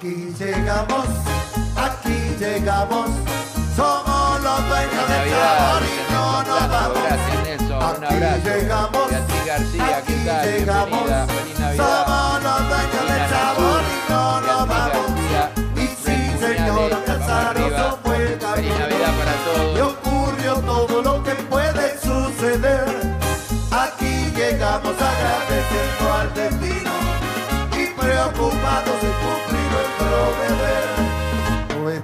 Aquí llegamos, aquí llegamos, somos los dueños del sabor y no nos vamos. Gracias Nelson, un Aquí abrazo. llegamos, Beatriz García, aquí ¿qué tal? llegamos, Bienvenida, feliz Navidad. somos los dueños del sabor y no nos vamos. García, Y sí, vamos Casaroso fue el Feliz camino. Navidad para Y todos. ocurrió todo lo que puede suceder. Aquí llegamos agradeciendo al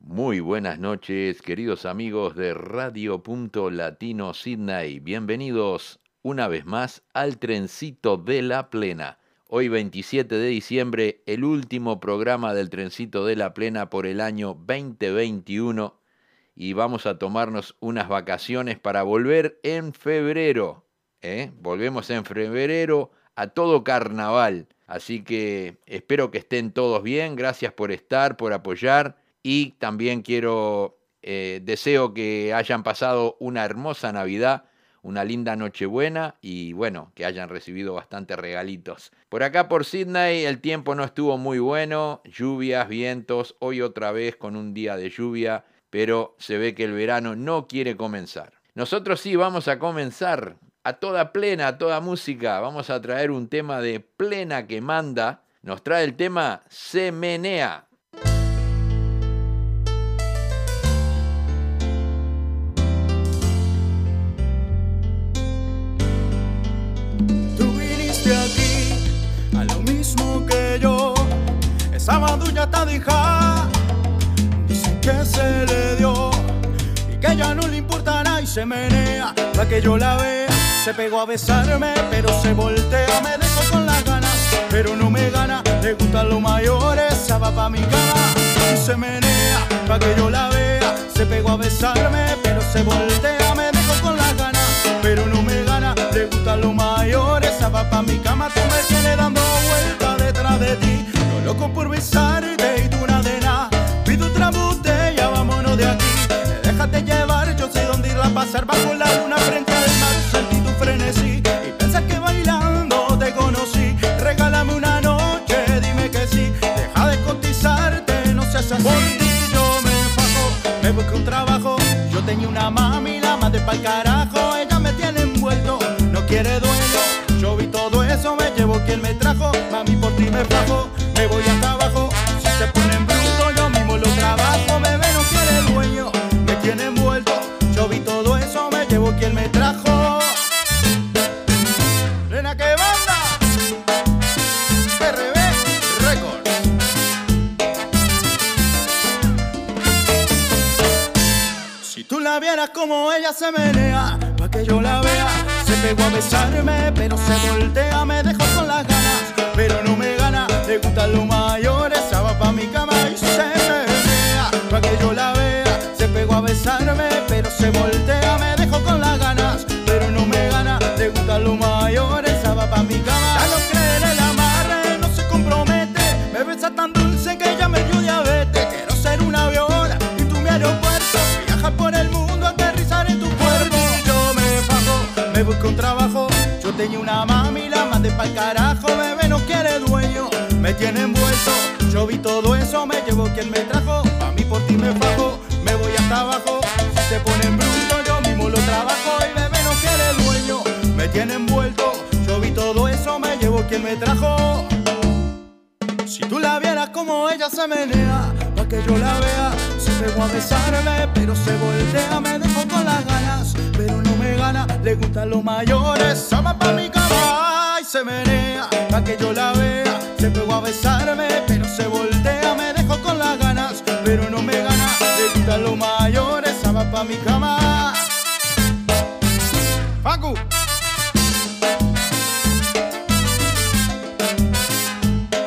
Muy buenas noches, queridos amigos de Radio Punto Latino Sydney. Bienvenidos una vez más al Trencito de la Plena. Hoy 27 de diciembre, el último programa del Trencito de la Plena por el año 2021 y vamos a tomarnos unas vacaciones para volver en febrero. ¿eh? Volvemos en febrero a todo carnaval. Así que espero que estén todos bien. Gracias por estar, por apoyar. Y también quiero, eh, deseo que hayan pasado una hermosa Navidad, una linda Nochebuena y bueno, que hayan recibido bastantes regalitos. Por acá por Sydney el tiempo no estuvo muy bueno, lluvias, vientos, hoy otra vez con un día de lluvia, pero se ve que el verano no quiere comenzar. Nosotros sí vamos a comenzar a toda plena, a toda música. Vamos a traer un tema de plena que manda. Nos trae el tema Se menea. Tú viniste aquí a lo mismo que yo. Esa madulla está dija. Dicen que se le dio y que ya no le importa nada y se menea. Pa' que yo la vea, se pegó a besarme, pero se voltea. Me dejó con las ganas, pero no me gana. Le gustan los mayores, se va pa' mi cama y se menea. Pa' que yo la vea, se pegó a besarme, pero se voltea. Me dejó con las ganas, pero no me gana. Le gustan los mayores, se va pa' mi cama. Tú me tienes dando vueltas detrás de ti. Yo loco por besarte y tú nada de nada. Pido otra botella, vámonos de aquí. Déjate llevar, yo sé dónde ir a pasar bajo me voy hasta abajo. Si se ponen bruto, yo mismo lo trabajo. Bebé no quiere dueño, me tiene envuelto. Yo vi todo eso, me llevo quien me trajo. Nena, que banda, RB Records. Si tú la vieras como ella se menea, pa' que yo la vea, se pegó a besarme, pero se voltea, me dejó con las ganas, pero no le gustan los mayores, se va pa' mi cama y se menea, pa' que yo la vea, se pegó a besarme, pero se voltea, me tiene envuelto, yo vi todo eso, me llevo quien me trajo, a mí por ti me fajo, me voy hasta abajo, se ponen bruto, yo mismo lo trabajo, y bebé no quiere dueño, me tiene envuelto, yo vi todo eso, me llevo quien me trajo. Si tú la vieras como ella se menea, pa' que yo la vea, se pegó a besarme, pero se voltea, me dejó con las ganas, pero no me gana, le gustan los mayores, se va pa' mi cama se menea, pa' que yo la vea, se pegó a besarme, pero se voltea, me dejó con las ganas, pero no me gana, le los mayores, se va pa' mi cama. Facu.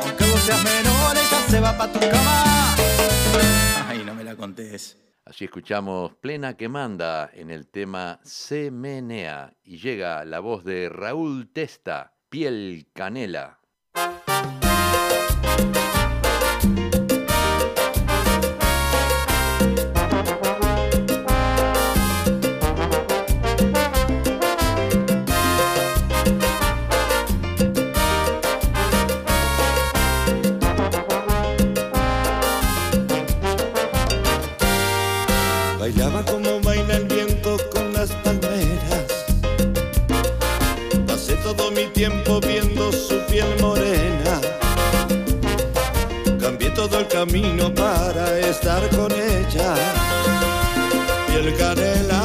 Aunque vos seas a tu cama. Ay, no me la contés. Así escuchamos Plena que manda en el tema Se menea y llega la voz de Raúl Testa, Piel Canela. Camino para estar con ella. Y el canela.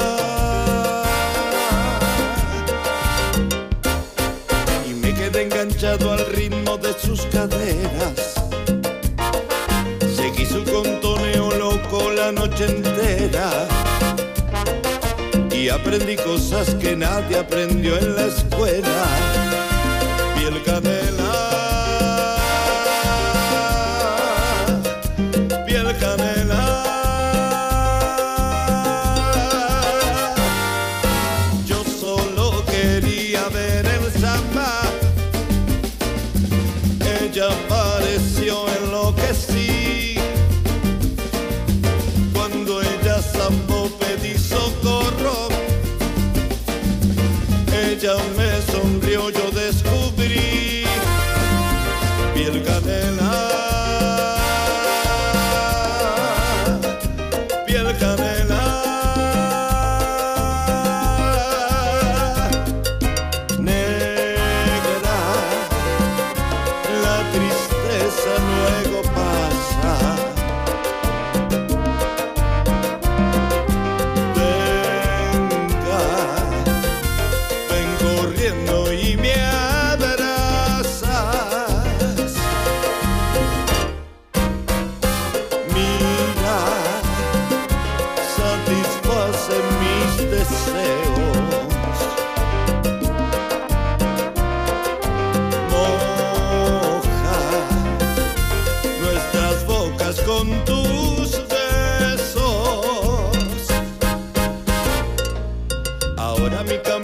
Y me quedé enganchado al ritmo de sus caderas. Seguí su contoneo loco la noche entera. Y aprendí cosas que nadie aprendió en la escuela.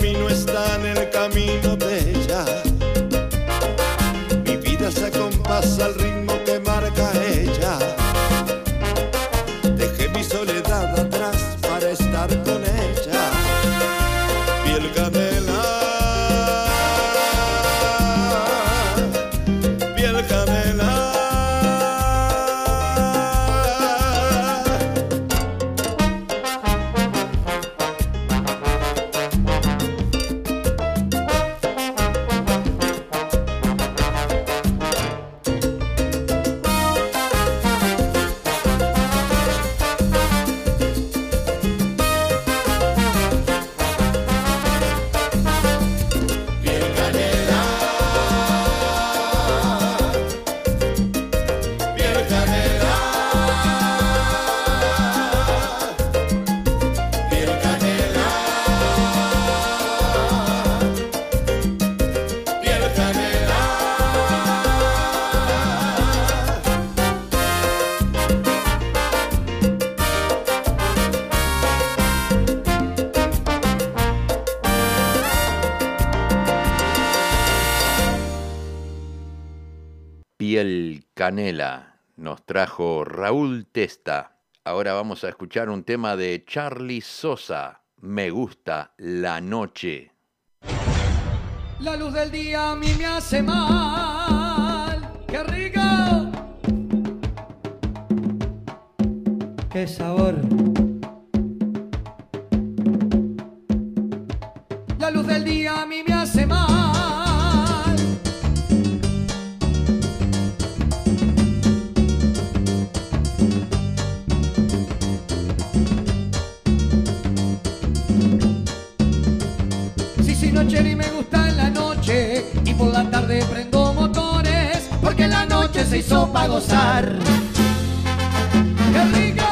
Y el canela. Canela nos trajo Raúl Testa. Ahora vamos a escuchar un tema de Charlie Sosa. Me gusta la noche. La luz del día a mí me hace mal. ¡Qué rico! ¡Qué sabor! La luz del día a mí me se hizo para gozar. ¡Qué rico!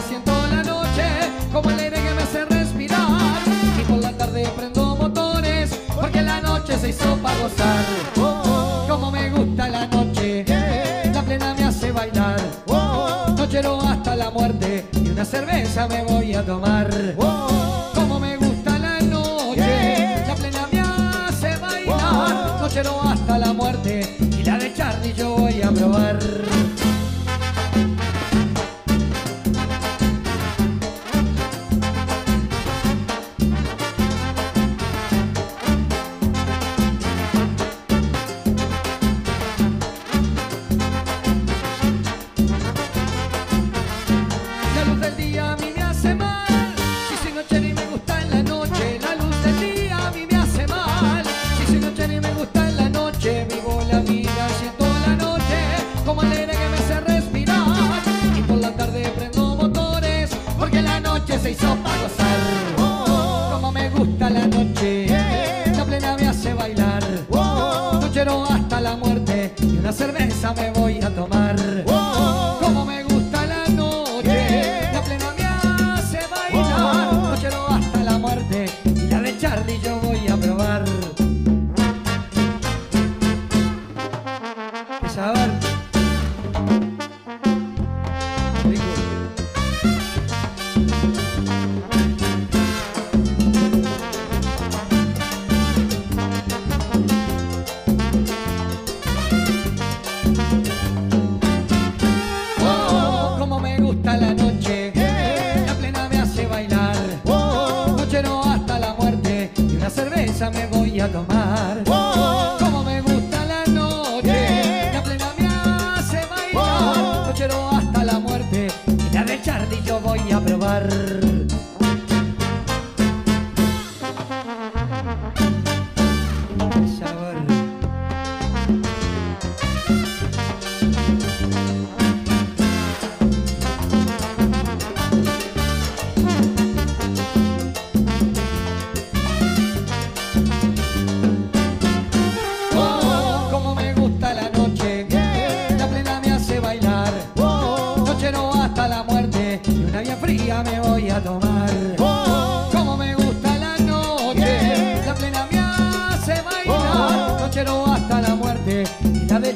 siento la noche, como el aire que me hace respirar. Y por la tarde prendo motores, porque la noche se hizo para gozar. Como me gusta la noche, la plena me hace bailar. No quiero hasta la muerte, y una cerveza me voy a tomar.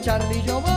Charlie yo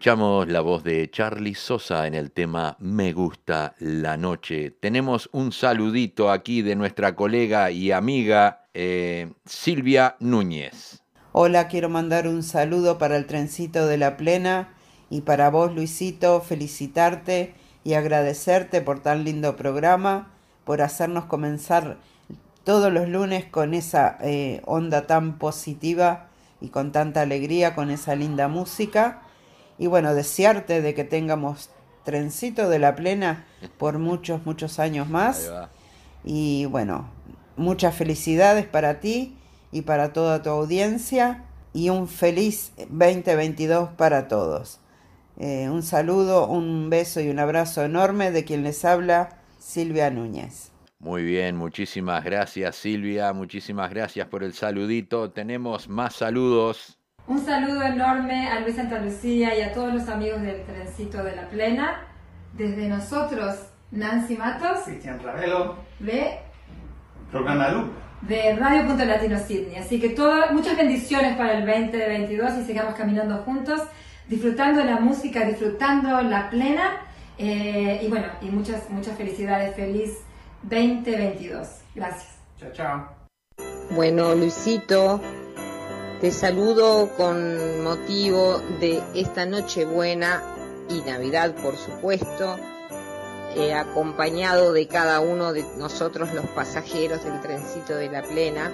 Escuchamos la voz de Charlie Sosa en el tema Me gusta la noche. Tenemos un saludito aquí de nuestra colega y amiga eh, Silvia Núñez. Hola, quiero mandar un saludo para el trencito de la plena y para vos, Luisito, felicitarte y agradecerte por tan lindo programa, por hacernos comenzar todos los lunes con esa eh, onda tan positiva y con tanta alegría, con esa linda música. Y bueno, desearte de que tengamos trencito de la plena por muchos, muchos años más. Y bueno, muchas felicidades para ti y para toda tu audiencia y un feliz 2022 para todos. Eh, un saludo, un beso y un abrazo enorme de quien les habla, Silvia Núñez. Muy bien, muchísimas gracias Silvia, muchísimas gracias por el saludito. Tenemos más saludos. Un saludo enorme a Luis Santa Lucía y a todos los amigos del trencito de la plena. Desde nosotros, Nancy Matos, Cristian Ravelo, de, programa Luz. de Radio Punto Latino Sydney. Así que todo, muchas bendiciones para el 2022 y sigamos caminando juntos, disfrutando la música, disfrutando la plena. eh, y bueno, y muchas, muchas felicidades. Feliz 2022. Gracias. Chao, chao. Bueno, Luisito, te saludo con motivo de esta Nochebuena y Navidad, por supuesto, eh, acompañado de cada uno de nosotros los pasajeros del trencito de la plena.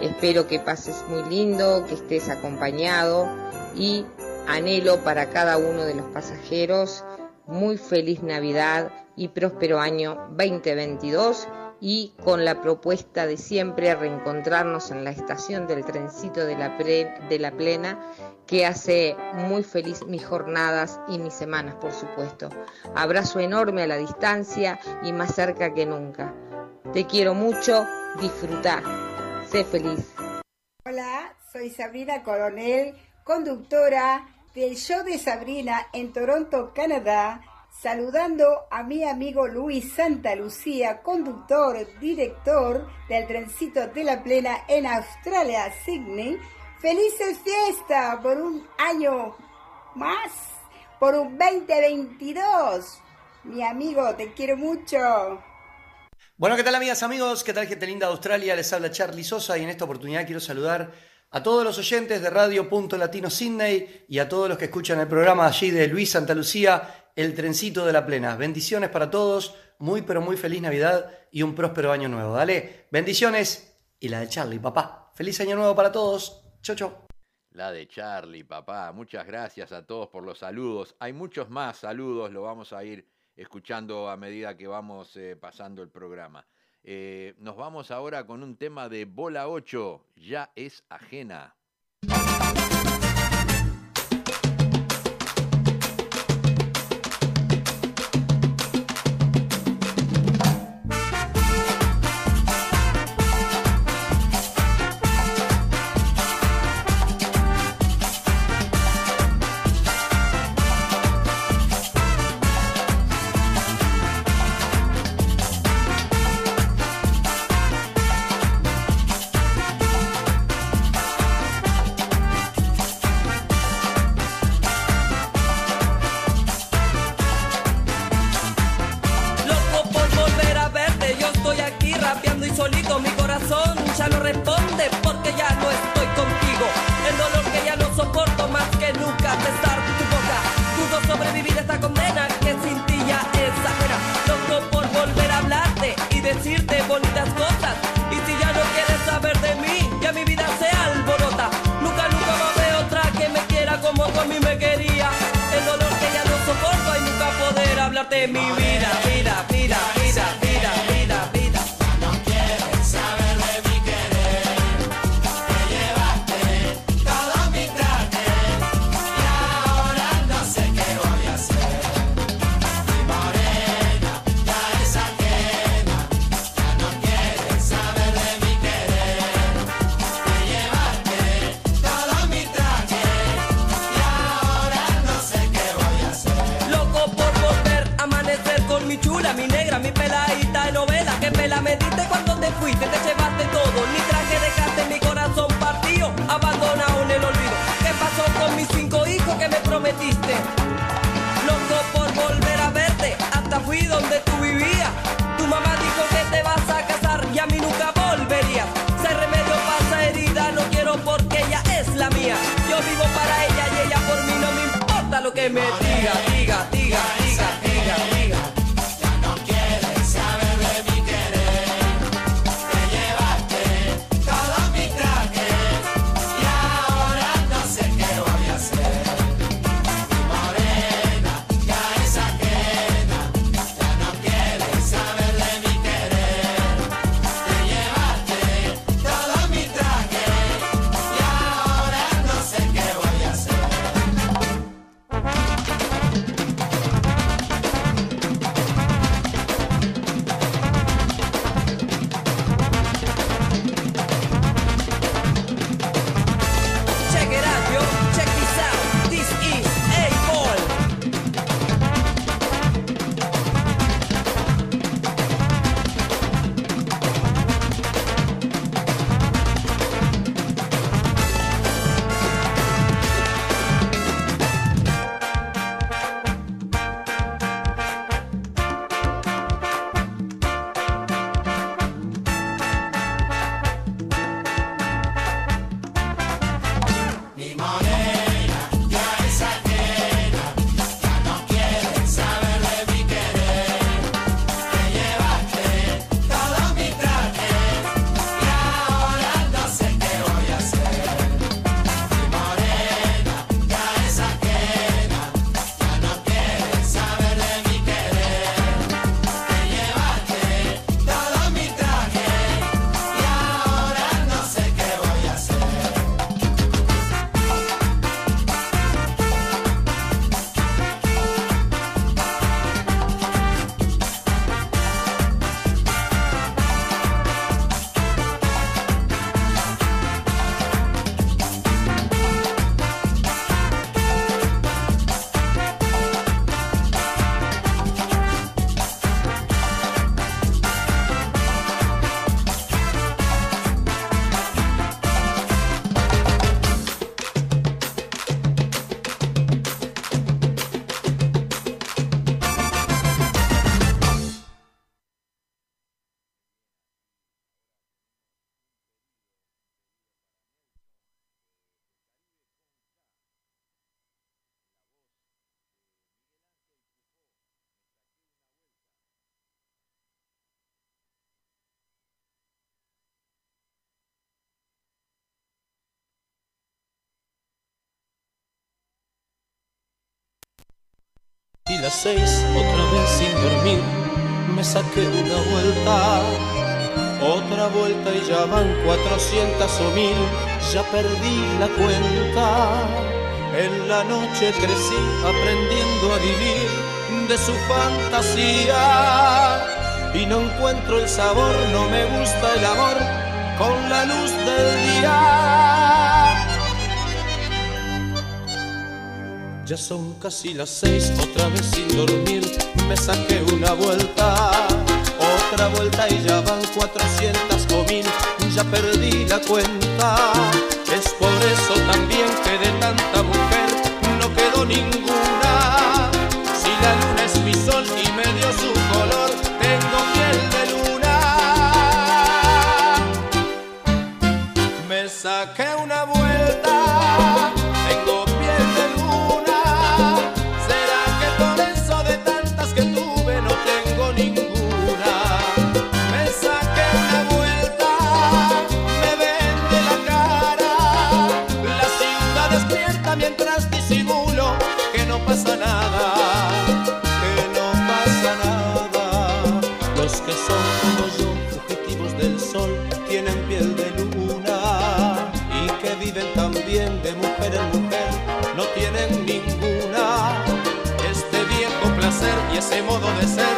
Espero que pases muy lindo, que estés acompañado y anhelo para cada uno de los pasajeros muy feliz Navidad y próspero año 2022 y con la propuesta de siempre reencontrarnos en la estación del trencito de la, de la plena que hace muy feliz mis jornadas y mis semanas, por supuesto. Abrazo enorme a la distancia y más cerca que nunca. Te quiero mucho, disfruta, sé feliz. Hola, soy Sabrina Coronel, conductora del show de Sabrina en Toronto, Canadá, saludando a mi amigo Luis Santa Lucía, conductor, director del trencito de la plena en Australia, Sydney. Felices fiestas por un año más, por un 2022. Mi amigo, te quiero mucho. Bueno, ¿qué tal amigas, amigos? ¿Qué tal gente linda de Australia? Les habla Charlie Sosa y en esta oportunidad quiero saludar a todos los oyentes de Radio Punto Latino Sydney y a todos los que escuchan el programa allí de Luis Santa Lucía, El Trencito de la Plena. Bendiciones para todos, muy pero muy feliz Navidad y un próspero año nuevo. Dale, bendiciones y la de Charlie, papá. Feliz año nuevo para todos. Chau, chau. La de Charlie, papá. Muchas gracias a todos por los saludos. Hay muchos más saludos, lo vamos a ir escuchando a medida que vamos eh, pasando el programa. Eh, nos vamos ahora con un tema de Bola 8, ya es ajena. Las seis, otra vez sin dormir, me saqué una vuelta. Otra vuelta y ya van cuatrocientas o mil, ya perdí la cuenta. En la noche crecí aprendiendo a vivir de su fantasía. Y no encuentro el sabor, no me gusta el amor con la luz del día. Ya son casi las seis, otra vez sin dormir, me saqué una vuelta, otra vuelta y ya van cuatrocientas o mil, ya perdí la cuenta. Es por eso también que de tanta mujer no quedó ninguna. Modo de ser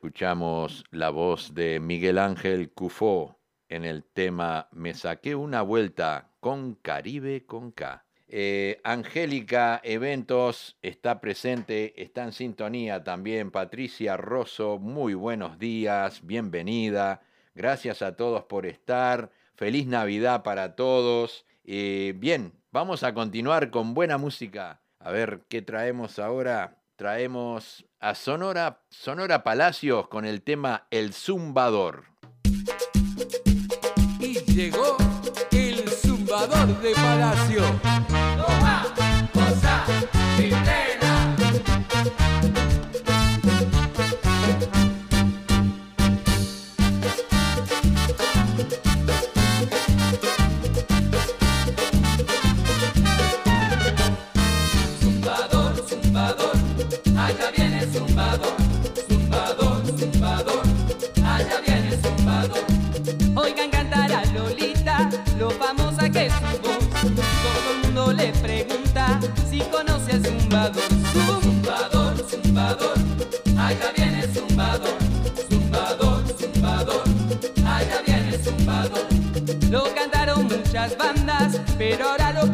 escuchamos la voz de Miguel Ángel Cufó en el tema Me saqué una vuelta con Caribe con K. Eh, Angélica Eventos está presente, está en sintonía también. Patricia Rosso, muy buenos días, bienvenida. Gracias a todos por estar. Feliz Navidad para todos. Eh, bien, vamos a continuar con buena música. A ver qué traemos ahora. Traemos a Sonora, Sonora Palacios con el tema El Zumbador. Y llegó el zumbador de Palacio. Toma, cosa, Oigan cantar a Lolita, lo famosa que es su voz. Todo el mundo le pregunta si conoce al zumbador. Zumbador, zumbador, allá viene zumbador. Zumbador, zumbador, allá viene zumbador. Lo cantaron muchas bandas, pero ahora lo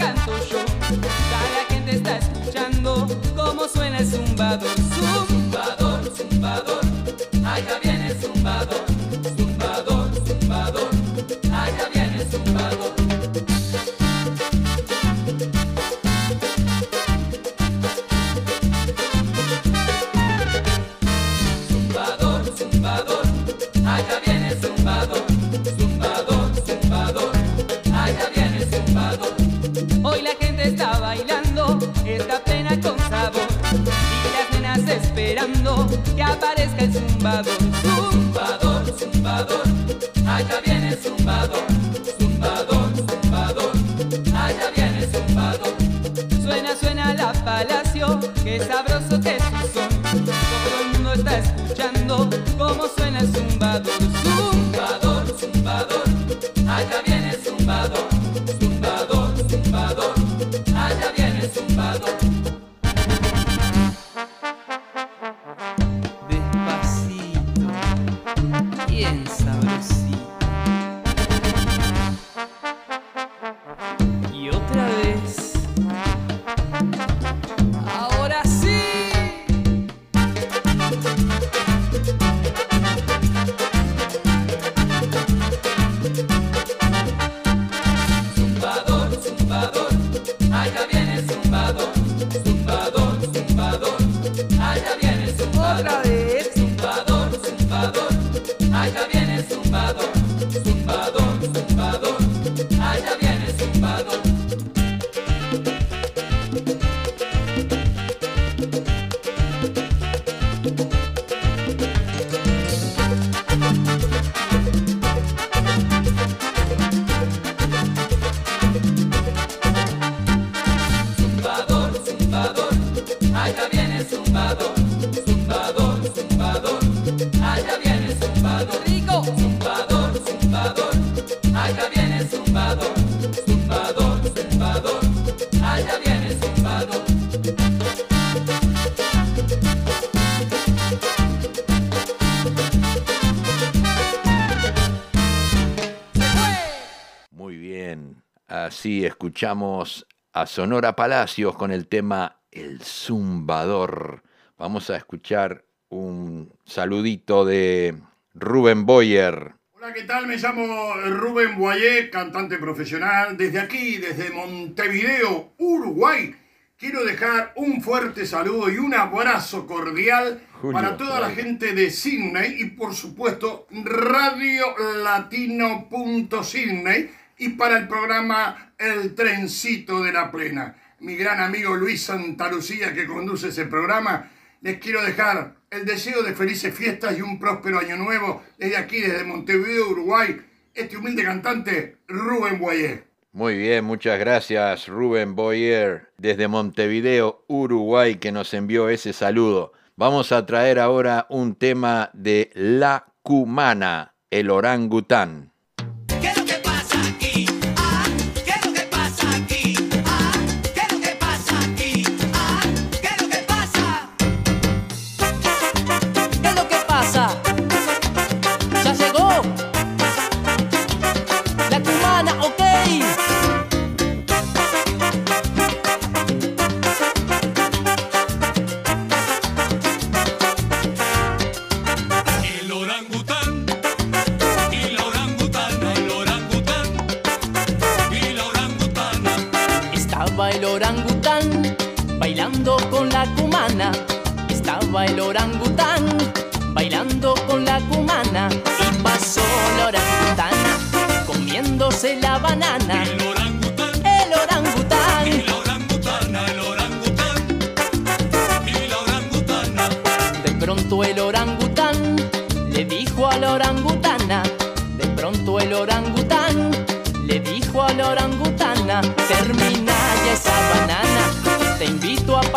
escuchamos a Sonora Palacios con el tema El Zumbador. Vamos a escuchar un saludito de Rubén Boyer. Hola, ¿qué tal? Me llamo Rubén Boyer, cantante profesional. Desde aquí, desde Montevideo, Uruguay, quiero dejar un fuerte saludo y un abrazo cordial para toda la gente de Sydney y, por supuesto, Radio Latino.Sydney y para el programa El Trencito de la Plena. Mi gran amigo Luis Santalucía, que conduce ese programa, les quiero dejar el deseo de felices fiestas y un próspero año nuevo desde aquí, desde Montevideo, Uruguay, este humilde cantante Rubén Boyer. Muy bien, muchas gracias Rubén Boyer desde Montevideo, Uruguay, que nos envió ese saludo. Vamos a traer ahora un tema de La Cumana, el orangután.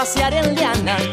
hacia Eliana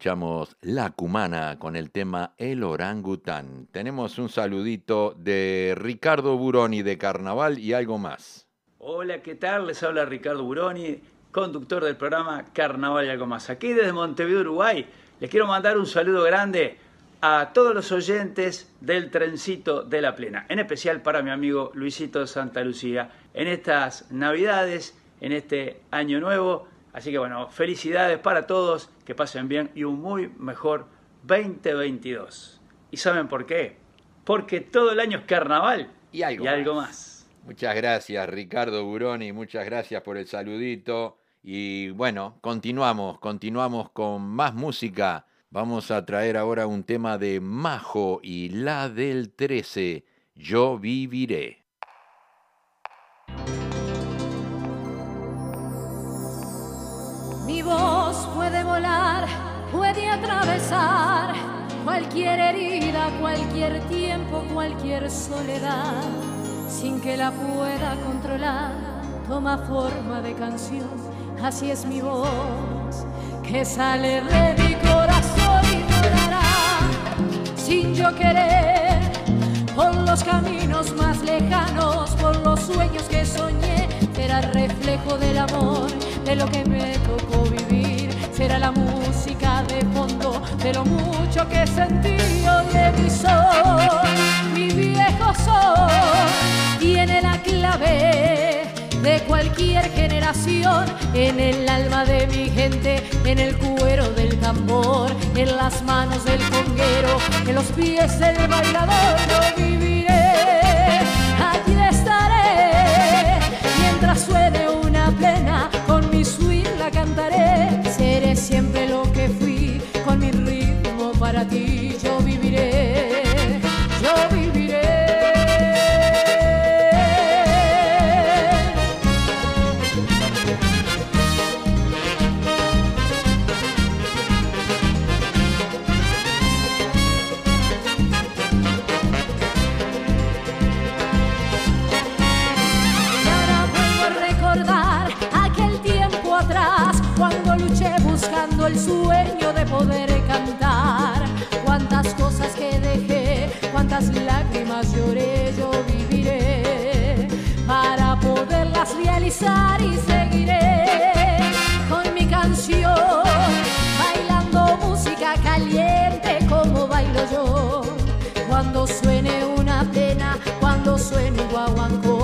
escuchamos La Cumana con el tema El Orangután. Tenemos un saludito de Ricardo Buroni de Carnaval y algo más. Hola, ¿qué tal? Les habla Ricardo Buroni, conductor del programa Carnaval y algo más. Aquí desde Montevideo, Uruguay, les quiero mandar un saludo grande a todos los oyentes del trencito de la plena, en especial para mi amigo Luisito Santa Lucía, en estas navidades, en este año nuevo. Así que bueno, felicidades para todos, que pasen bien y un muy mejor 2022. ¿Y saben por qué? Porque todo el año es carnaval y algo, más. Muchas gracias, Ricardo Buroni, muchas gracias por el saludito. Y bueno, continuamos, continuamos con más música. Vamos a traer ahora un tema de Majo y la del 13, Yo viviré. Mi voz puede volar, puede atravesar cualquier herida, cualquier tiempo, cualquier soledad, sin que la pueda controlar. Toma forma de canción, así es mi voz, que sale de mi corazón y volará, sin yo querer, por los caminos más lejanos, por los sueños que soñé, será reflejo del amor, de lo que me tocó vivir, será la música de fondo, de lo mucho que sentí de mi sol, mi viejo sol, tiene la clave de cualquier generación, en el alma de mi gente, en el cuero del tambor, en las manos del conguero, en los pies del bailador, yo viviré, aquí estaré, mientras suene con mi swing la cantaré, seré siempre lo que fui, con mi ritmo para ti, el sueño de poder cantar. Cuántas cosas que dejé, cuántas lágrimas lloré, yo viviré para poderlas realizar y seguiré con mi canción, bailando música caliente como bailo yo. Cuando suene una pena, cuando suene un guaguancó,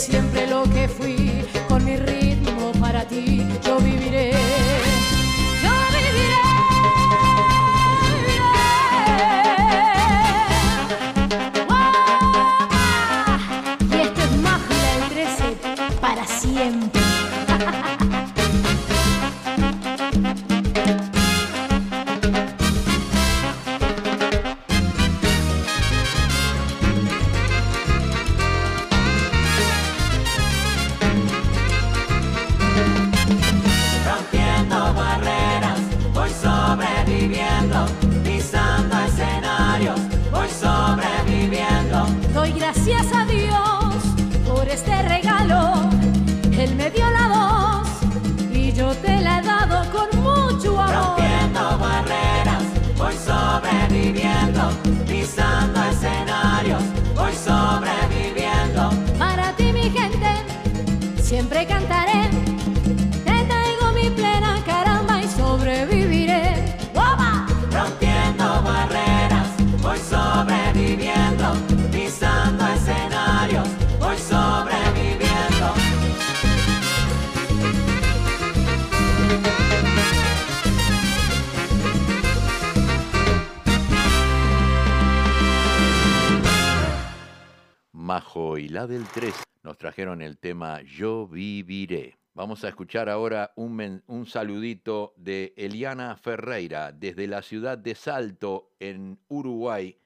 siempre Yo viviré. Vamos a escuchar ahora un, un saludito de Eliana Ferreira desde la ciudad de Salto, en Uruguay.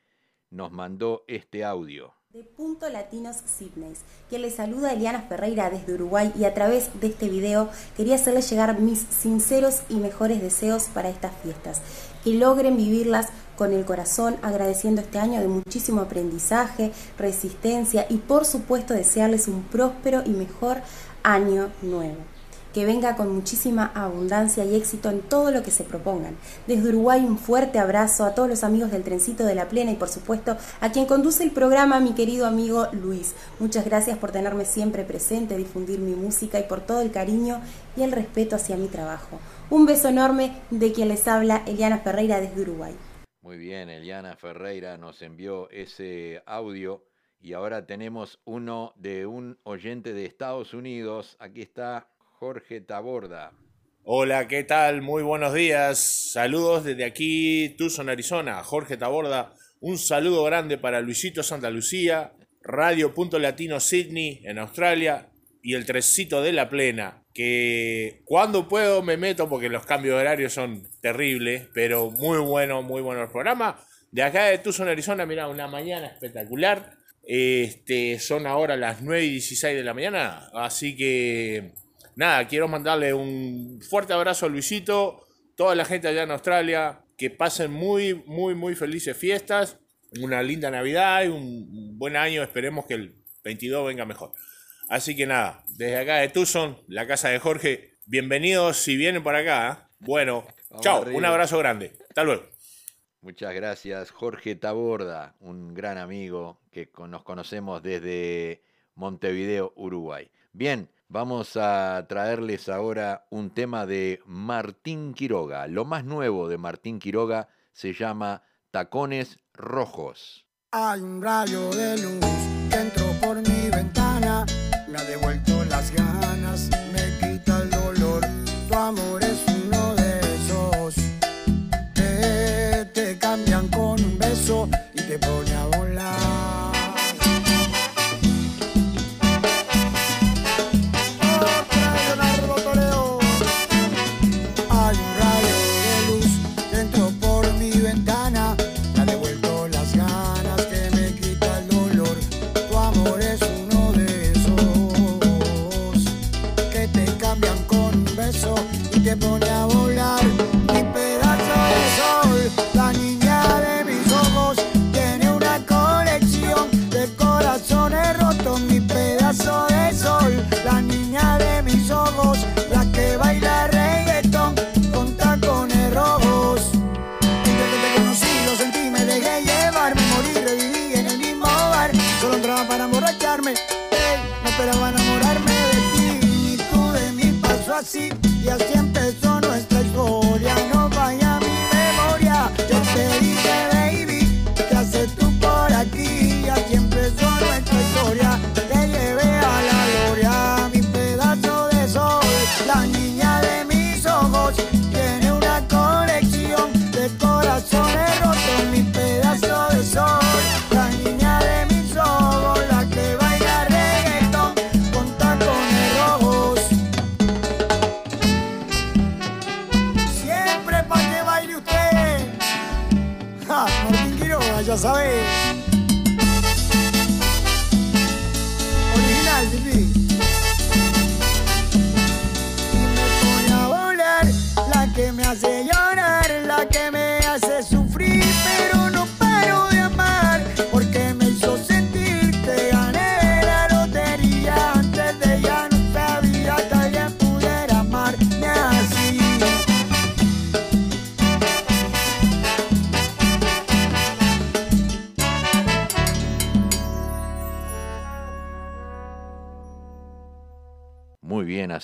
Nos mandó este audio. De Punto Latinos Sydney, que les saluda Eliana Ferreira desde Uruguay y a través de este video quería hacerles llegar mis sinceros y mejores deseos para estas fiestas, que logren vivirlas con el corazón, agradeciendo este año de muchísimo aprendizaje, resistencia y por supuesto desearles un próspero y mejor año nuevo que venga con muchísima abundancia y éxito en todo lo que se propongan. Desde Uruguay un fuerte abrazo a todos los amigos del Trencito de la Plena y por supuesto a quien conduce el programa, mi querido amigo Luis. Muchas gracias por tenerme siempre presente, difundir mi música y por todo el cariño y el respeto hacia mi trabajo. Un beso enorme de quien les habla, Eliana Ferreira desde Uruguay. Muy bien, Eliana Ferreira nos envió ese audio y ahora tenemos uno de un oyente de Estados Unidos. Aquí está Jorge Taborda. Hola, ¿qué tal? Muy buenos días. Saludos desde aquí, Tucson, Arizona. Jorge Taborda. Un saludo grande para Luisito Santa Lucía, Radio Punto Latino Sydney en Australia y el Trescito de la Plena. Que cuando puedo me meto porque los cambios de horario son terribles, pero muy bueno, muy bueno el programa. De acá de Tucson, Arizona, mira, una mañana espectacular. Este, son ahora las 9 y 16 de la mañana, así que nada, quiero mandarle un fuerte abrazo a Luisito, toda la gente allá en Australia, que pasen muy, muy, muy felices fiestas, una linda Navidad y un buen año, esperemos que el 22 venga mejor. Así que nada, desde acá de Tucson, la casa de Jorge, bienvenidos si vienen por acá. ¿eh? Bueno, chao, un abrazo grande, hasta luego. Muchas gracias, Jorge Taborda, un gran amigo que con- nos conocemos desde Montevideo, Uruguay. Bien, vamos a traerles ahora un tema de Martín Quiroga. Lo más nuevo de Martín Quiroga se llama Tacones Rojos. Hay un rayo de luz que entró por mi ventana, me ha devuelto las ganas,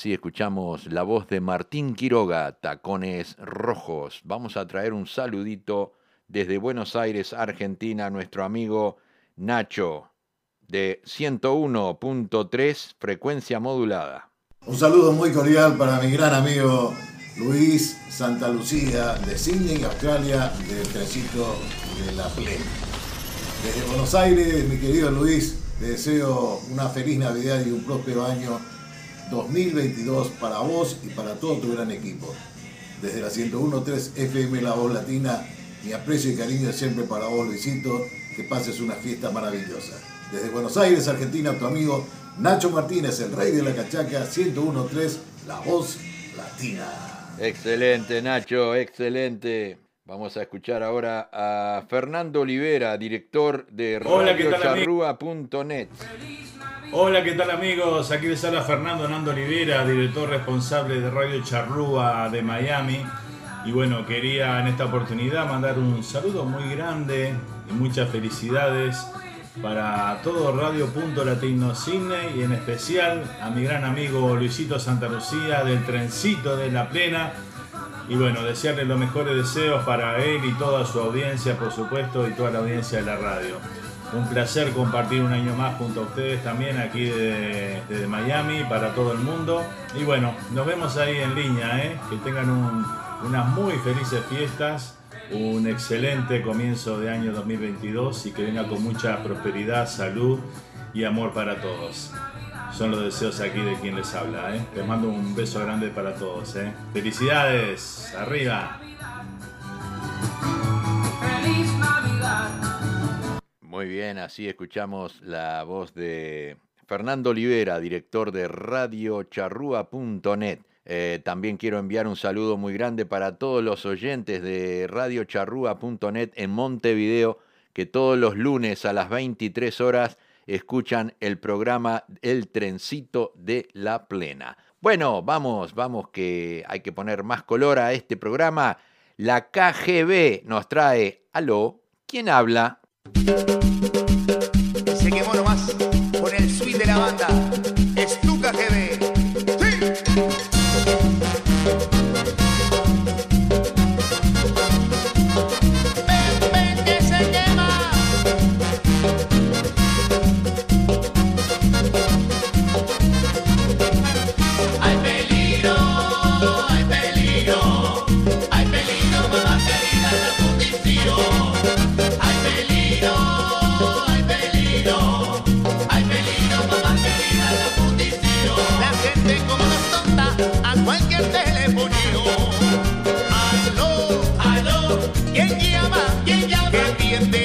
así escuchamos la voz de Martín Quiroga, Tacones Rojos. Vamos a traer un saludito desde Buenos Aires, Argentina, a nuestro amigo Nacho, de 101.3, frecuencia modulada. Un saludo muy cordial para mi gran amigo Luis Santa Lucía de Sydney, Australia, del trencito de la plena. Desde Buenos Aires, mi querido Luis, te deseo una feliz Navidad y un próspero año 2022 para vos y para todo tu gran equipo. Desde la 101.3 FM La Voz Latina, mi aprecio y cariño siempre para vos, Luisito, que pases una fiesta maravillosa. Desde Buenos Aires, Argentina, tu amigo Nacho Martínez, el rey de la cachaca, 101.3 La Voz Latina. Excelente, Nacho, excelente. Vamos a escuchar ahora a Fernando Olivera, director de Hola, ¿qué tal. Hola, ¿qué tal amigos? Aquí les habla Fernando Nando Olivera, director responsable de Radio Charrúa de Miami. Y bueno, quería en esta oportunidad mandar un saludo muy grande y muchas felicidades para todo Radio Punto Latino Cine y en especial a mi gran amigo Luisito Santa Lucía del Trencito de la Plena. Y bueno, desearle los mejores deseos para él y toda su audiencia, por supuesto, y toda la audiencia de la radio. Un placer compartir un año más junto a ustedes también aquí de- desde Miami para todo el mundo. Y bueno, nos vemos ahí en línea, ¿eh? que tengan un- unas muy felices fiestas, un excelente comienzo de año 2022 y que venga con mucha prosperidad, salud y amor para todos. Son los deseos aquí de quien les habla. ¿eh? Les mando un beso grande para todos. ¿eh? Felicidades, arriba. Muy bien, así escuchamos la voz de Fernando Olivera, director de radiocharrúa.net. Eh, también quiero enviar un saludo muy grande para todos los oyentes de radiocharrúa.net en Montevideo, que todos los lunes a las 23 horas escuchan el programa El Trencito de la Plena. Bueno, vamos, vamos, que hay que poner más color a este programa. La KGB nos trae, aló, ¿quién habla? Se telefonía. Aló, aló, ¿quién llama? ¿Quién llama? Que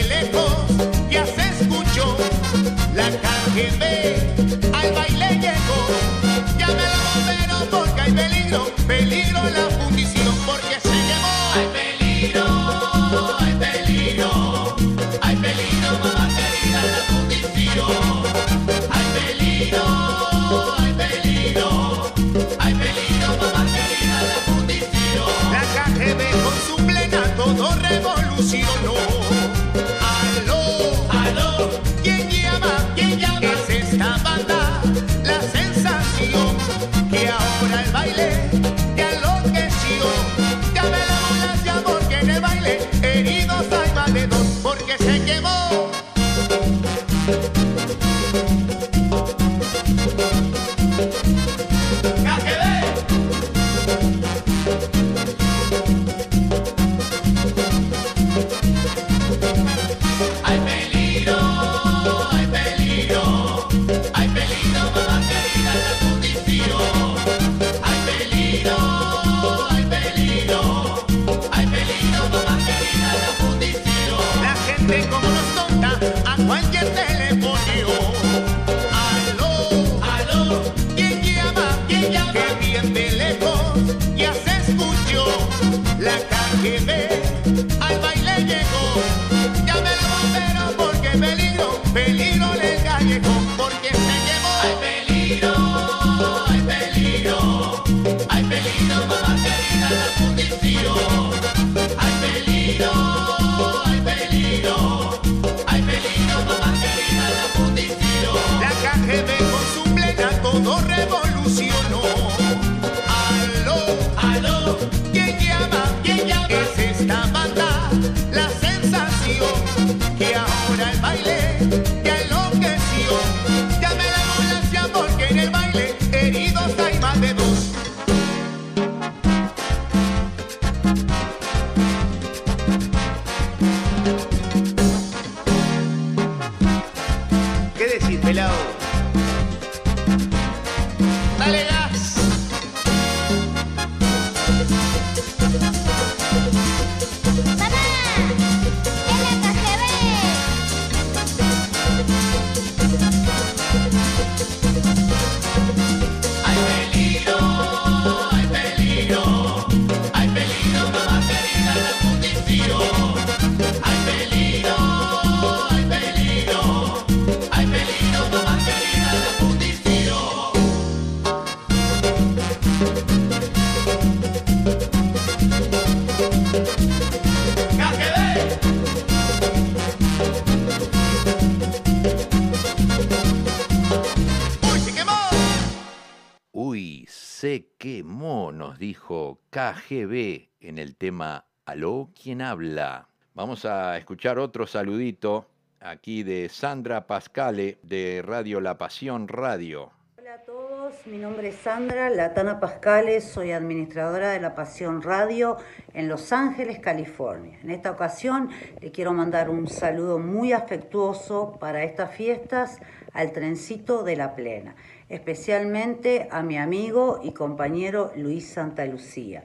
KGB en el tema Aló, ¿quién habla? Vamos a escuchar otro saludito aquí de Sandra Pascale de Radio La Pasión Radio. Hola a todos, mi nombre es Sandra Latana Pascales, soy administradora de La Pasión Radio en Los Ángeles, California. En esta ocasión le quiero mandar un saludo muy afectuoso para estas fiestas al trencito de la plena, especialmente a mi amigo y compañero Luis Santa Lucía.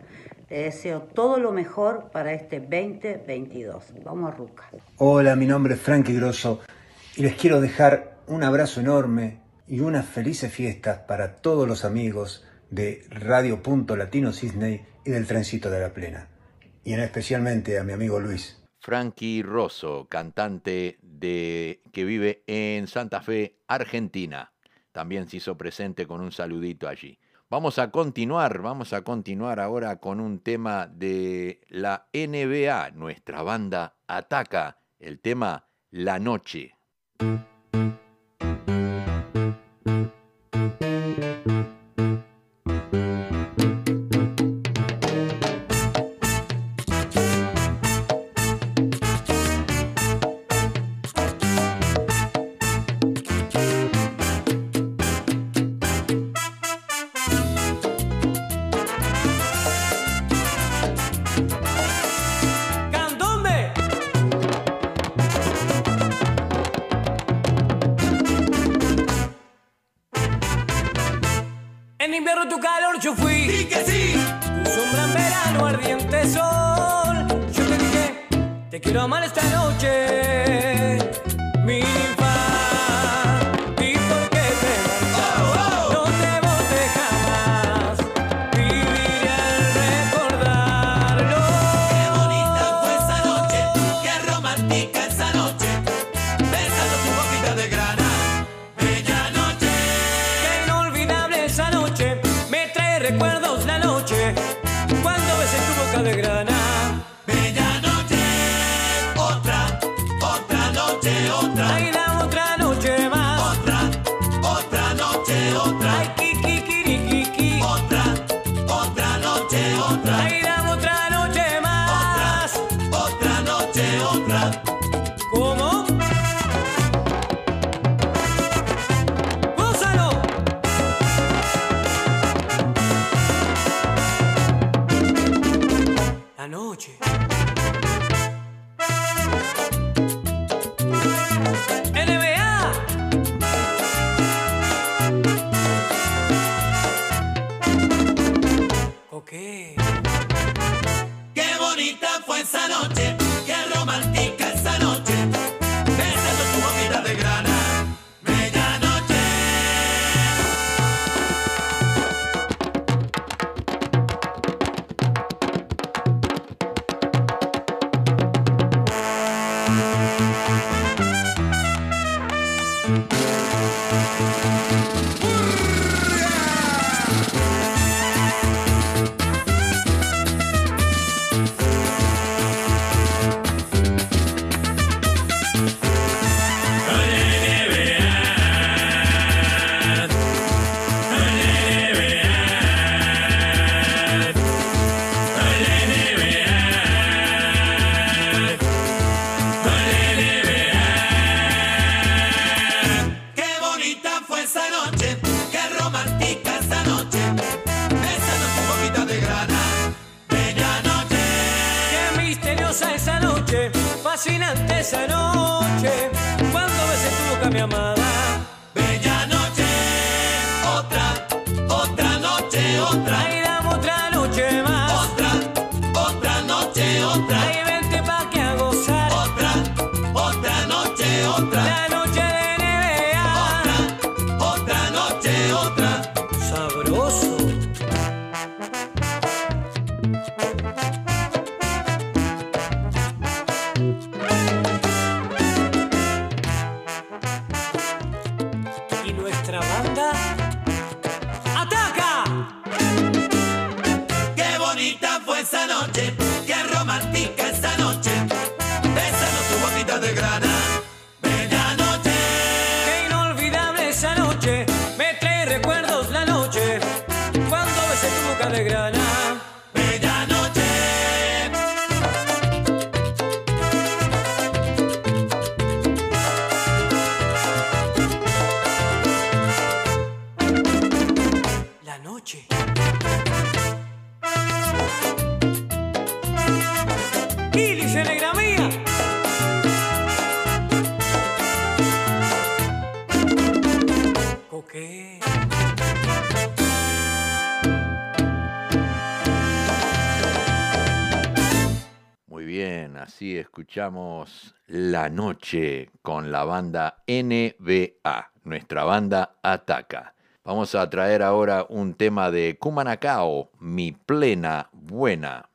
Le deseo todo lo mejor para este 2022. Vamos a Ruca. Hola, mi nombre es Frankie Grosso y les quiero dejar un abrazo enorme y unas felices fiestas para todos los amigos de Radio Punto Latino Sydney y del Trencito de la Plena. Y en especialmente a mi amigo Luis. Frankie Rosso, cantante de, que vive en Santa Fe, Argentina. También se hizo presente con un saludito allí. Vamos a continuar, vamos a continuar ahora con un tema de la NBA. Nuestra banda ataca el tema La Noche. esa noche. escuchamos La Noche con la banda NBA, nuestra banda Ataca. Vamos a traer ahora un tema de Kumanakao, Mi Plena Buena.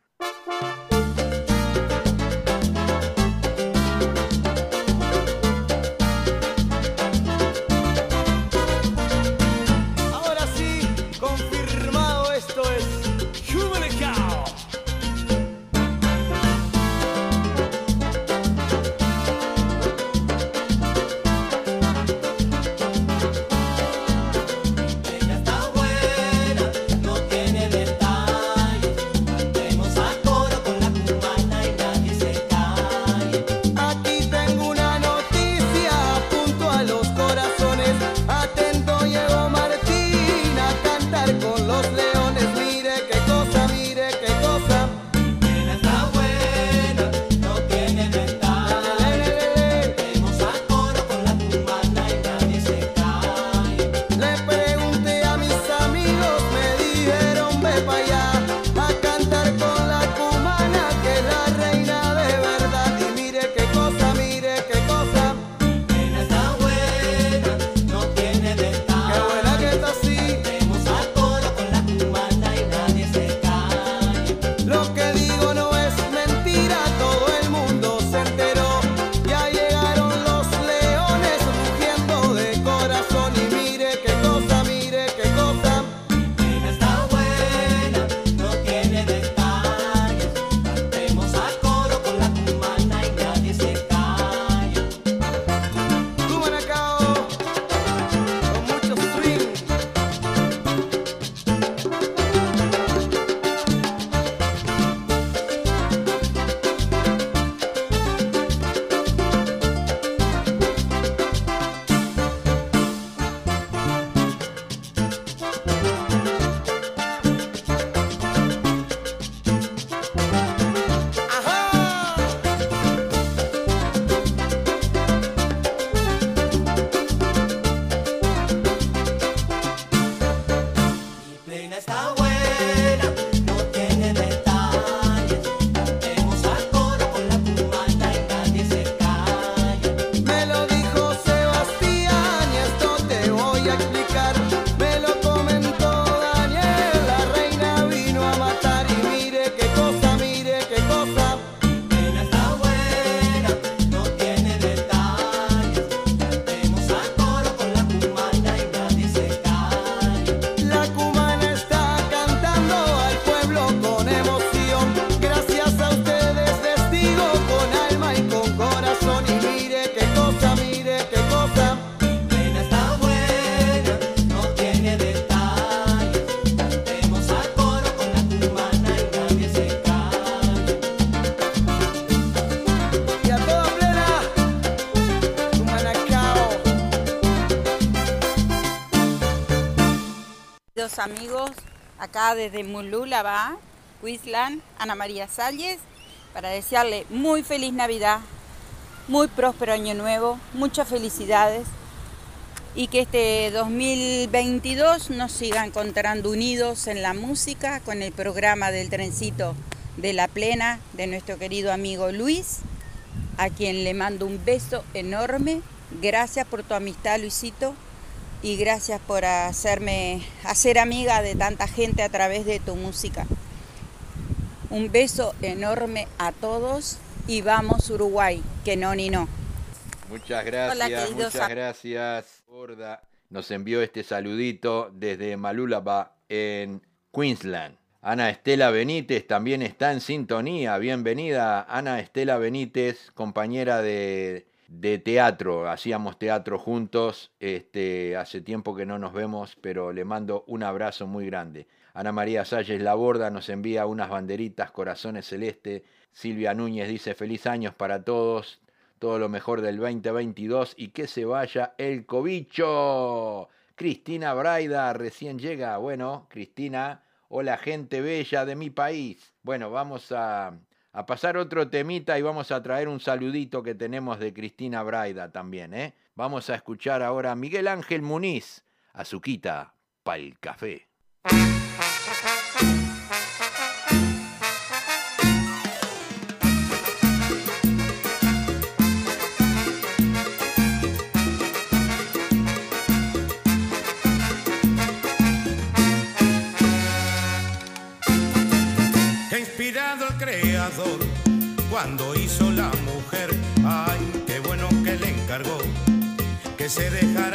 acá desde Mululaba, Queensland, Ana María Salles, para desearle muy feliz Navidad, muy próspero año nuevo, muchas felicidades y que este 2022 nos siga encontrando unidos en la música con el programa del trencito de la plena de nuestro querido amigo Luis, a quien le mando un beso enorme. Gracias por tu amistad, Luisito, y gracias por hacerme hacer amiga de tanta gente a través de tu música. Un beso enorme a todos y vamos Uruguay, que no ni no. Muchas gracias, queridos muchas gracias. Gorda nos envió este saludito desde Malulaba en Queensland. Ana Estela Benítez también está en sintonía. Bienvenida, Ana Estela Benítez, compañera de, de teatro. Hacíamos teatro juntos. Este, hace tiempo que no nos vemos, pero le mando un abrazo muy grande. Ana María Salles Laborda nos envía unas banderitas, corazones celeste. Silvia Núñez dice feliz años para todos todo lo mejor del 2022 y que se vaya el cobicho. Cristina Braida recién llega. Bueno, Cristina, hola gente bella de mi país. Bueno, vamos a, a pasar otro temita y vamos a traer un saludito que tenemos de Cristina Braida también, ¿eh? Vamos a escuchar ahora a Miguel Ángel Muniz, Azuquita, pa'l café. Cuando hizo la mujer. Ay, qué bueno que le encargó que se dejara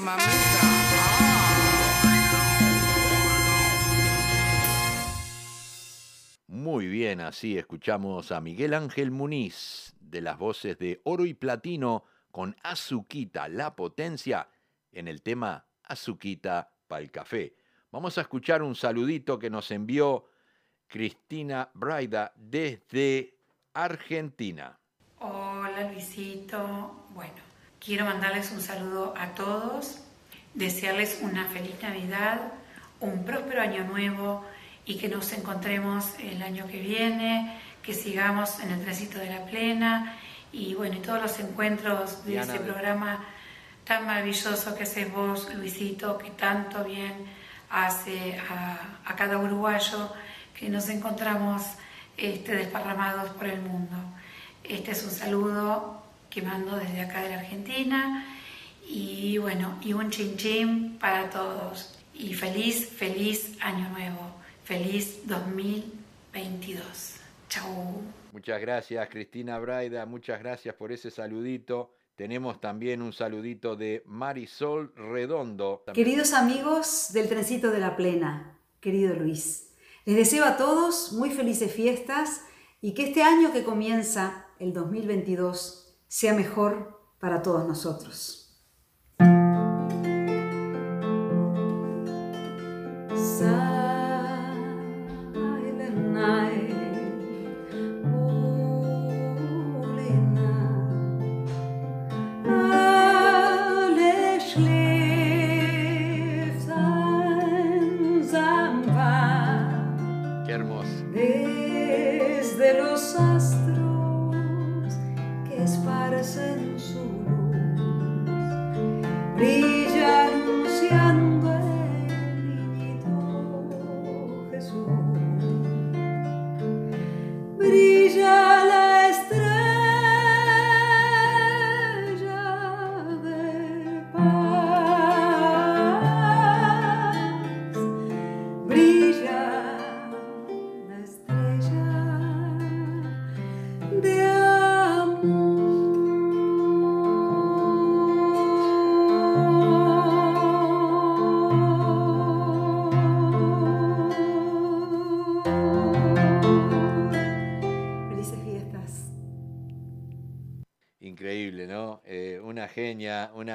mamita. Muy bien, así escuchamos a Miguel Ángel Muniz de las voces de Oro y Platino con Azuquita, la potencia, en el tema Azuquita el café. Vamos a escuchar un saludito que nos envió Cristina Braida desde Argentina. Hola Luisito, bueno, quiero mandarles un saludo a todos, desearles una feliz Navidad, un próspero año nuevo y que nos encontremos el año que viene, que sigamos en el trencito de la plena y bueno, y todos los encuentros de Diana, este programa tan maravilloso que haces vos, Luisito, que tanto bien hace a, a cada uruguayo que nos encontramos este, desparramados por el mundo. Este es un saludo que mando desde acá de la Argentina y bueno, y un chin chin para todos. Y feliz, feliz año nuevo, feliz 2022. Chau. Muchas gracias, Cristina Braida. Muchas gracias por ese saludito. Tenemos también un saludito de Marisol Redondo. Queridos amigos del Trencito de la Plena, querido Luis, les deseo a todos muy felices fiestas y que este año que comienza, el 2022, sea mejor para todos nosotros.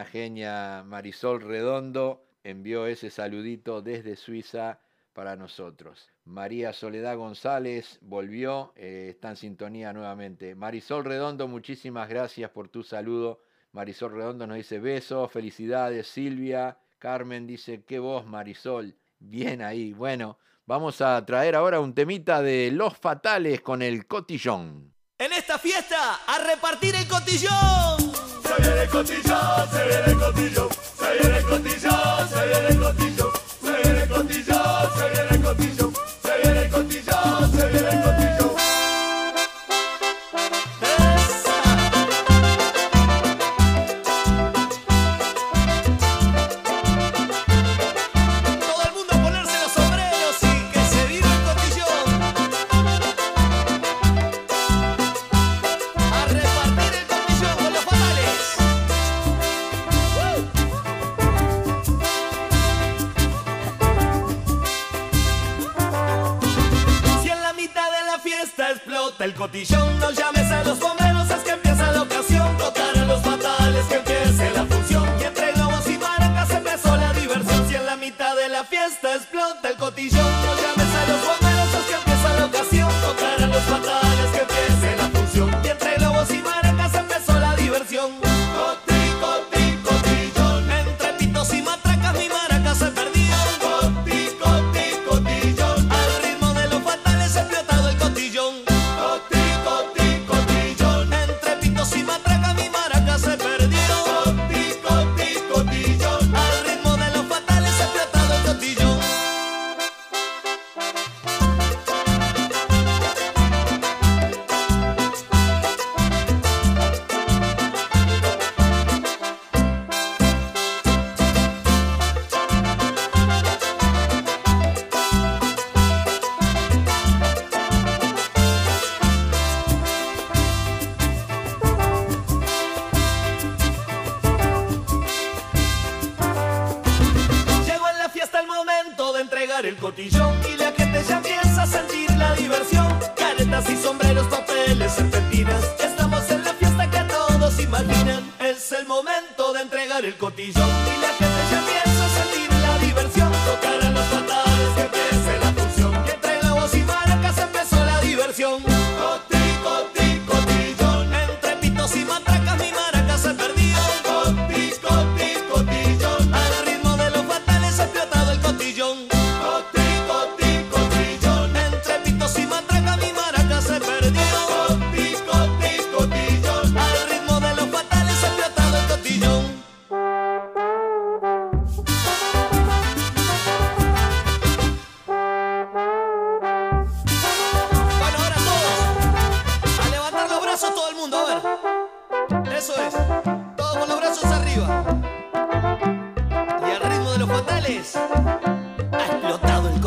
Genia, Marisol Redondo envió ese saludito desde Suiza para nosotros. María Soledad González volvió, eh, está en sintonía nuevamente. Marisol Redondo, muchísimas gracias por tu saludo. Marisol Redondo nos dice besos, felicidades. Silvia, Carmen dice, qué voz Marisol. Bien ahí. Bueno, vamos a traer ahora un temita de Los Fatales con el cotillón. En esta fiesta, a repartir el cotillón. Viene el cotillón, se viene el cotillón, se viene el cotillón, se viene el cotillón, se viene el cotillón, se viene el cotillón, se viene el cotillón, se viene el cotillón.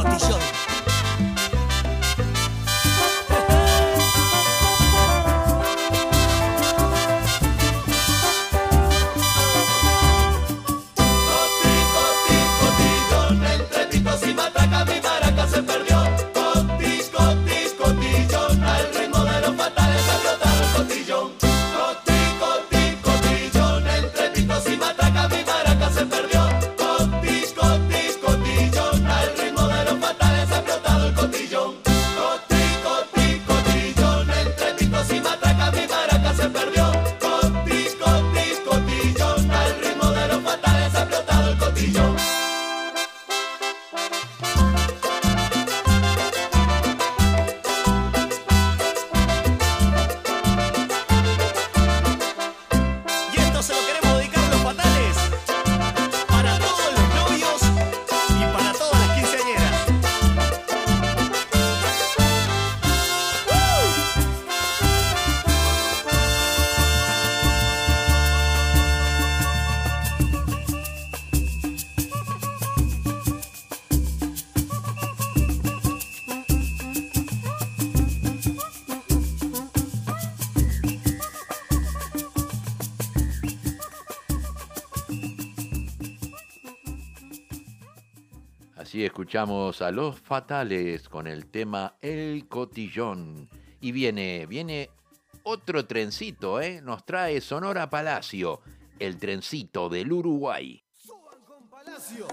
condición. escuchamos a Los Fatales con el tema El Cotillón. Y viene, viene otro trencito, ¿eh? Nos trae Sonora Palacio, el trencito del Uruguay. Suban con Palacio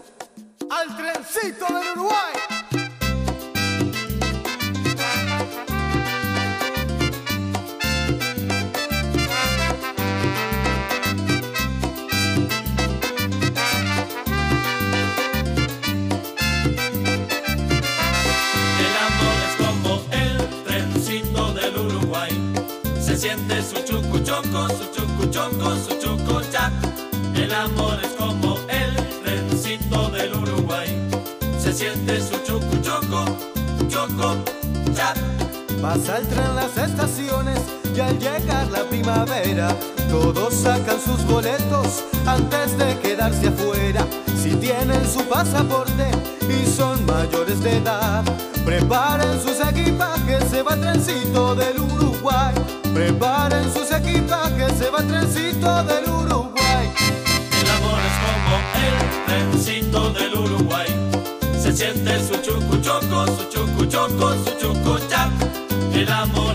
al trencito del Uruguay. Se siente su chucu choco, su chucu choco, su chucuchac. El amor es como el trencito del Uruguay. Se siente su chucuchonco, choco, choco, chac. Pasa el tren las estaciones y al llegar la primavera, todos sacan sus boletos antes de quedarse afuera. Si tienen su pasaporte y son mayores de edad, preparen sus equipajes, se va el trencito del Uruguay el trencito del Uruguay. El amor es como el trencito del Uruguay. Se siente su chucu choco, su chucu choco, su chucu chac. El amor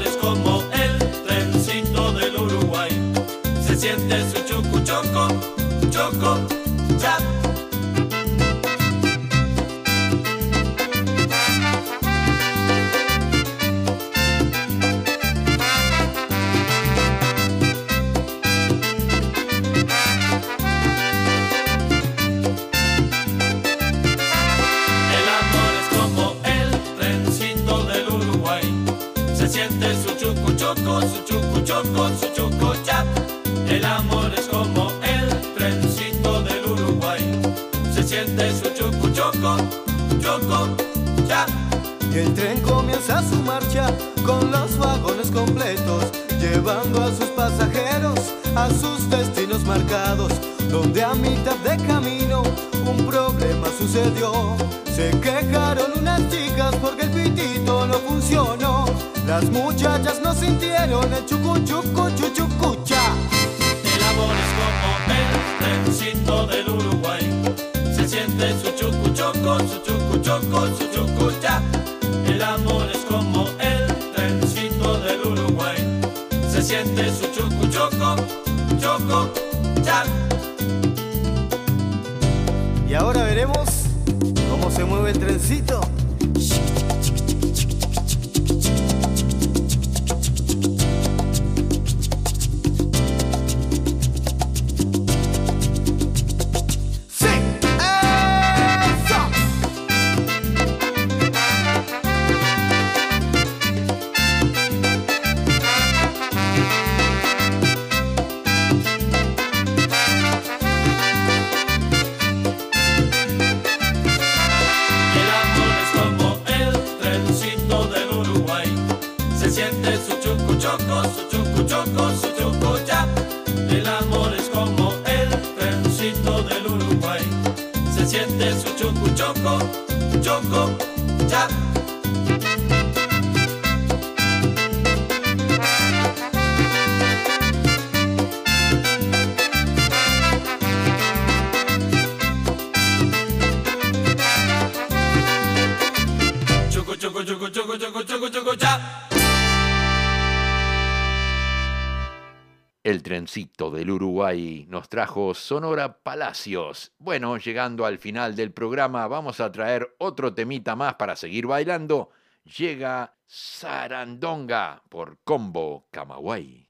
El trencito del Uruguay nos trajo Sonora Palacios. Bueno, llegando al final del programa, vamos a traer otro temita más para seguir bailando. Llega Sarandonga por Combo Camagüey.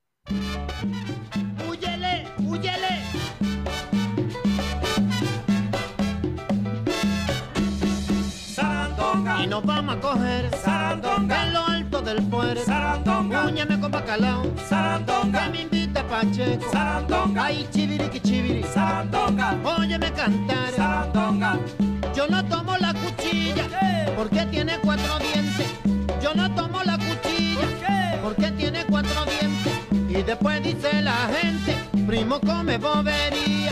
¡Huyele! ¡Huyele! Sarandonga. Y nos vamos a coger Sarandonga. en lo alto del puerto. Sarandonga. Úñame con bacalao. Sarandonga. Invita Pacheco. Sarandonga. Ay, chiviriqui chiviri. Sarandonga. Óyeme cantar. Sarandonga. Yo no tomo la cuchilla porque tiene cuatro dientes. Yo no tomo la cuchilla porque tiene cuatro dientes. Y después dice la gente, primo come bobería.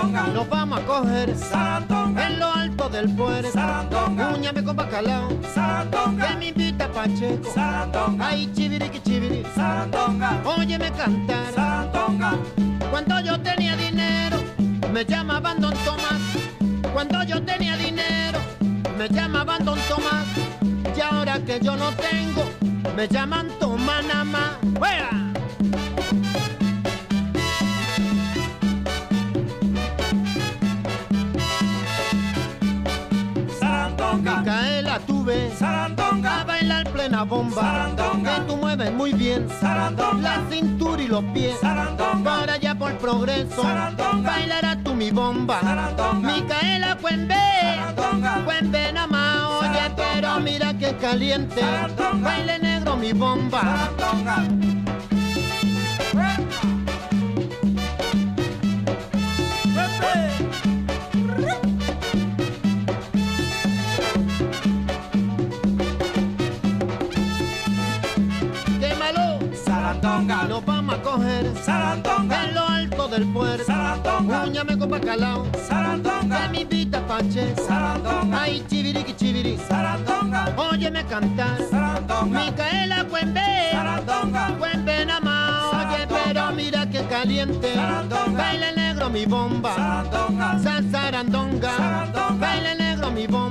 Sarandonga. Nos vamos a coger Sarandonga. en lo alto del puerto. Sarandonga. Úñame con bacalao. Sarandonga. Que me invita Pacheco. Sarandonga. Ay, chiviriqui chiviri. Sarandonga. Óyeme cantar. Sarandonga. Cuando yo tenía dinero, me llamaban Don Tomás. Cuando yo tenía dinero, me llamaban Don Tomás. Y ahora que yo no tengo, me llaman Tomás nada más. Sarandonga. Micaela, tú ves Sarandonga. a bailar plena bomba. Sarandonga. Que tú mueves muy bien Sarandonga. la cintura y los pies. Sarandonga. Para allá por progreso, Sarandonga. bailará tú mi bomba. Sarandonga. Micaela, Cuembe, Sarandonga. Cuembe nada más, oye, pero mira que caliente. Sarandonga. Baile negro mi bomba. Sarandonga. Sarandonga. Nos vamos a coger Sarandonga. en lo alto del puerto. Sarandonga. Úñame con bacalao. Sarandonga. Que me invita Pacheco. Sarandonga. Ay, chiviriqui chiviri. Sarandonga. Óyeme cantar. Sarandonga. Micaela Cuembe. Sarandonga. Cuembe nada más, oye, pero mira que caliente. Sarandonga. Baile negro mi bomba. Sarandonga. Sal sarandonga. Sarandonga. Baile negro mi bomba.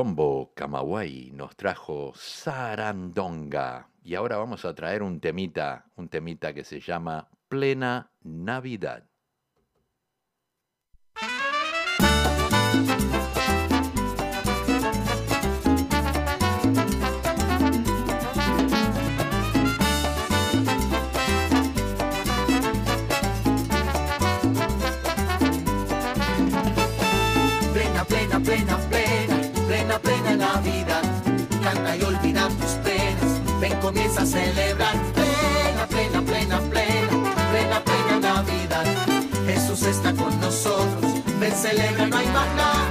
Combo Camagüey nos trajo Sarandonga. Y ahora vamos a traer un temita, un temita que se llama Plena Navidad. A celebrar. Plena, plena, plena, plena, plena, plena Navidad. Jesús está con nosotros. Ven, celebra, no hay más nada.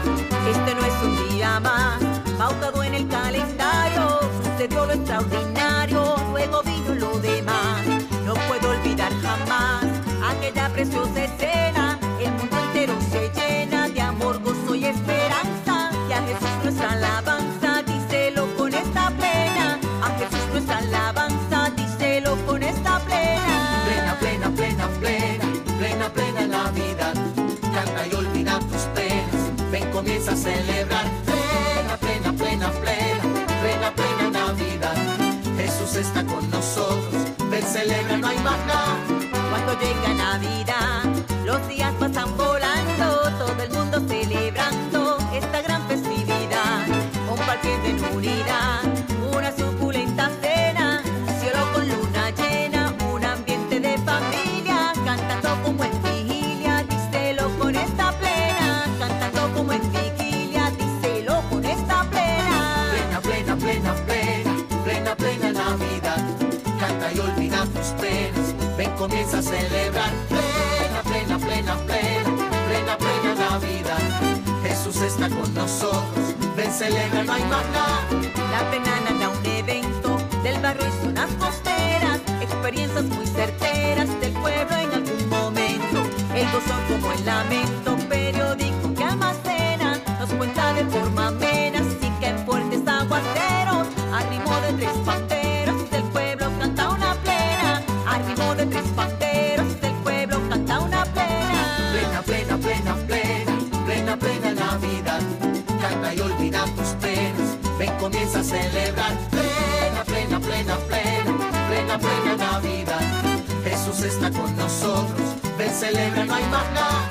Este no es un día más, pautado en el calendario, sucedió lo extraordinario, luego vino lo demás. No puedo olvidar jamás aquella preciosa escena, está con nosotros. Ven, celebra, no hay más nada. Cuando llega Navidad, los días pasan por a celebrar. Plena, plena, plena, plena, plena, plena Navidad. Jesús está con nosotros. Ven, celebra, no hay más nada. La pena nada un evento del barrio y zonas costeras, experiencias muy certeras del pueblo en algún momento. El gozo como el lamento, celebrar. Plena, plena, plena, plena, plena, plena Navidad. Jesús está con nosotros. Ven, celebra, no hay más nada.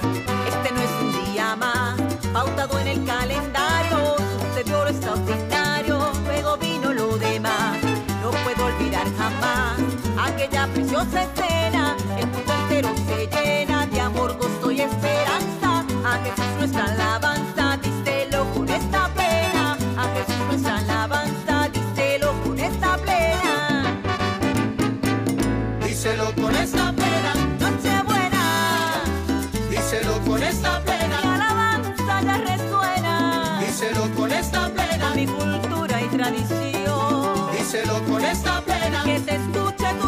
Este no es un día más, pautado en el calendario, sucedió lo extraordinario, luego vino lo demás. No puedo olvidar jamás aquella preciosa escena, el mundo entero se llena de amor, gozo y esperanza. A Jesús nuestra alabanza, Esta. Nochebuena, Díselo con esta plena. la alabanza ya resuena. Díselo con esta plena. mi cultura y tradición. Díselo con esta plena. Que se escuche tu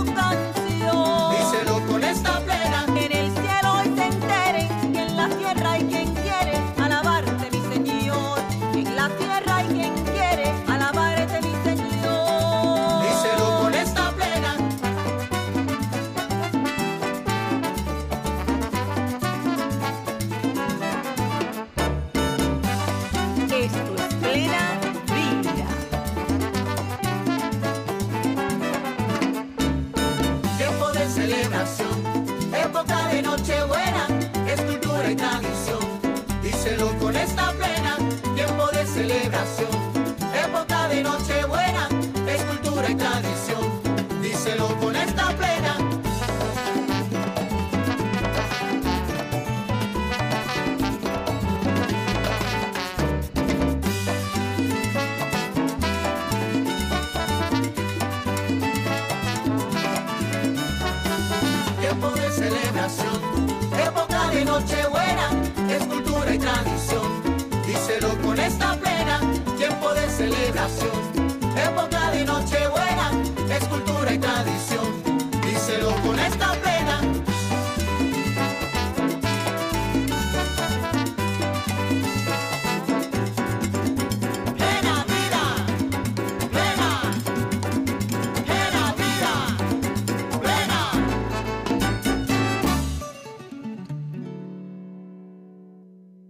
Nochebuena, es cultura y tradición. Díselo con esta plena, tiempo de celebración,